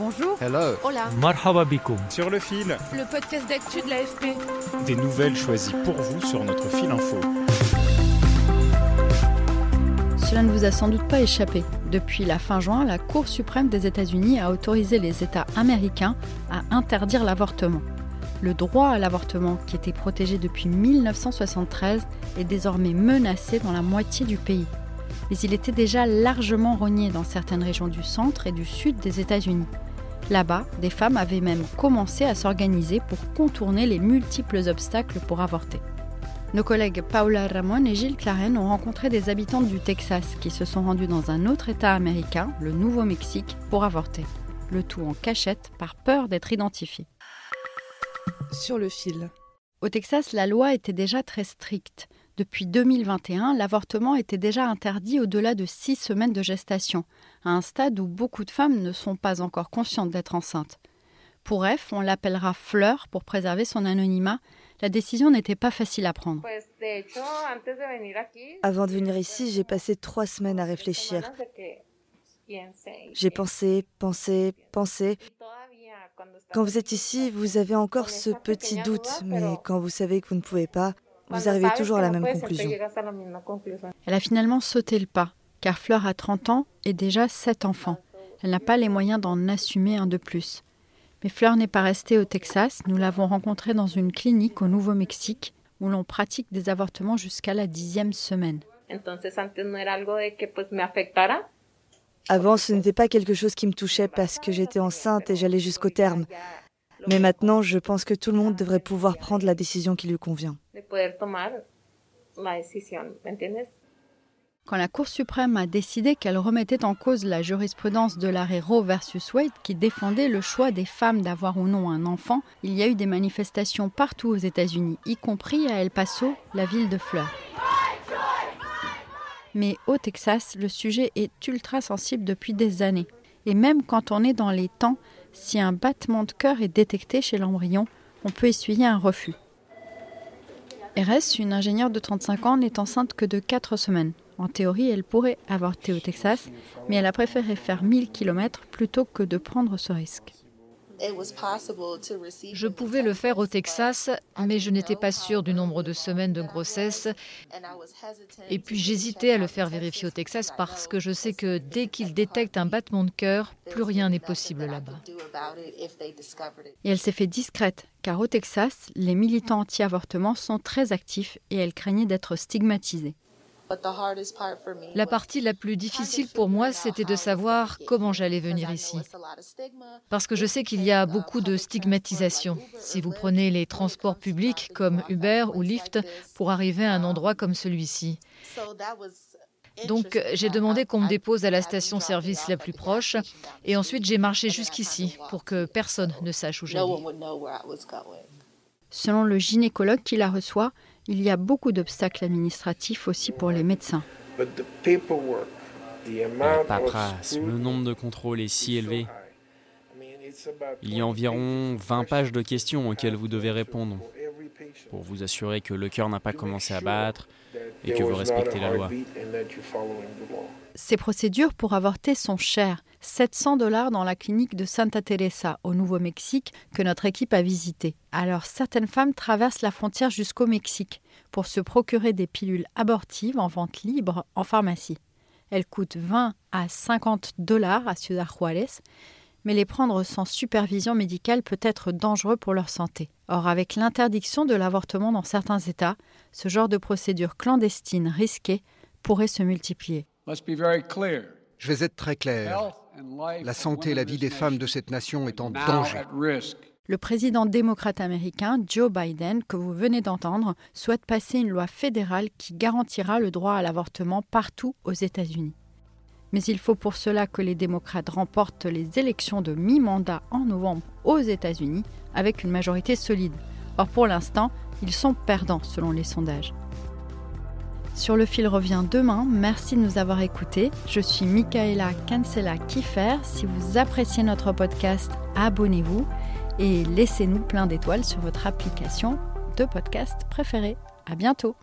Bonjour. Hello. Hola. Marhaba bikoum. Sur le fil, Le podcast d'actu de l'AFP. des nouvelles choisies pour vous sur notre fil info. Cela ne vous a sans doute pas échappé. Depuis la fin juin, la Cour suprême des États-Unis a autorisé les États américains à interdire l'avortement. Le droit à l'avortement, qui était protégé depuis 1973, est désormais menacé dans la moitié du pays. Mais il était déjà largement rogné dans certaines régions du centre et du sud des États-Unis. Là-bas, des femmes avaient même commencé à s'organiser pour contourner les multiples obstacles pour avorter. Nos collègues Paula Ramon et Gilles Claren ont rencontré des habitantes du Texas qui se sont rendues dans un autre État américain, le Nouveau-Mexique, pour avorter. Le tout en cachette par peur d'être identifiées. Sur le fil. Au Texas, la loi était déjà très stricte. Depuis 2021, l'avortement était déjà interdit au-delà de six semaines de gestation, à un stade où beaucoup de femmes ne sont pas encore conscientes d'être enceintes. Pour F, on l'appellera Fleur pour préserver son anonymat. La décision n'était pas facile à prendre. Avant de venir ici, j'ai passé trois semaines à réfléchir. J'ai pensé, pensé, pensé. Quand vous êtes ici, vous avez encore ce petit doute, mais quand vous savez que vous ne pouvez pas, vous arrivez toujours à la même conclusion. Elle a finalement sauté le pas, car Fleur a 30 ans et déjà 7 enfants. Elle n'a pas les moyens d'en assumer un de plus. Mais Fleur n'est pas restée au Texas, nous l'avons rencontrée dans une clinique au Nouveau-Mexique, où l'on pratique des avortements jusqu'à la dixième semaine. Avant, ce n'était pas quelque chose qui me touchait parce que j'étais enceinte et j'allais jusqu'au terme. Mais maintenant, je pense que tout le monde devrait pouvoir prendre la décision qui lui convient. Quand la Cour suprême a décidé qu'elle remettait en cause la jurisprudence de l'arrêt Roe versus Wade qui défendait le choix des femmes d'avoir ou non un enfant, il y a eu des manifestations partout aux États-Unis, y compris à El Paso, la ville de Fleurs. Mais au Texas, le sujet est ultra sensible depuis des années. Et même quand on est dans les temps, si un battement de cœur est détecté chez l'embryon, on peut essuyer un refus. RS, une ingénieure de 35 ans, n'est enceinte que de 4 semaines. En théorie, elle pourrait avorter au Texas, mais elle a préféré faire 1000 km plutôt que de prendre ce risque. Je pouvais le faire au Texas, mais je n'étais pas sûre du nombre de semaines de grossesse. Et puis j'hésitais à le faire vérifier au Texas parce que je sais que dès qu'ils détectent un battement de cœur, plus rien n'est possible là-bas. Et elle s'est fait discrète, car au Texas, les militants anti-avortement sont très actifs et elle craignait d'être stigmatisée. La partie la plus difficile pour moi, c'était de savoir comment j'allais venir ici. Parce que je sais qu'il y a beaucoup de stigmatisation. Si vous prenez les transports publics comme Uber ou Lyft pour arriver à un endroit comme celui-ci. Donc j'ai demandé qu'on me dépose à la station-service la plus proche et ensuite j'ai marché jusqu'ici pour que personne ne sache où j'allais. Selon le gynécologue qui la reçoit, il y a beaucoup d'obstacles administratifs aussi pour les médecins. La paperasse, le nombre de contrôles est si élevé. Il y a environ 20 pages de questions auxquelles vous devez répondre pour vous assurer que le cœur n'a pas commencé à battre et que vous respectez la loi. Ces procédures pour avorter sont chères. 700 dollars dans la clinique de Santa Teresa au Nouveau-Mexique que notre équipe a visitée. Alors certaines femmes traversent la frontière jusqu'au Mexique pour se procurer des pilules abortives en vente libre en pharmacie. Elles coûtent 20 à 50 dollars à Ciudad Juárez, mais les prendre sans supervision médicale peut être dangereux pour leur santé. Or, avec l'interdiction de l'avortement dans certains États, ce genre de procédure clandestine risquée pourrait se multiplier. Je vais être très clair. La santé et la vie des femmes de cette nation est en danger. Le président démocrate américain Joe Biden, que vous venez d'entendre, souhaite passer une loi fédérale qui garantira le droit à l'avortement partout aux États-Unis. Mais il faut pour cela que les démocrates remportent les élections de mi-mandat en novembre aux États-Unis avec une majorité solide. Or pour l'instant, ils sont perdants selon les sondages. Sur le fil revient demain. Merci de nous avoir écoutés. Je suis Michaela Cancela Kiffer. Si vous appréciez notre podcast, abonnez-vous et laissez-nous plein d'étoiles sur votre application de podcast préférée. À bientôt!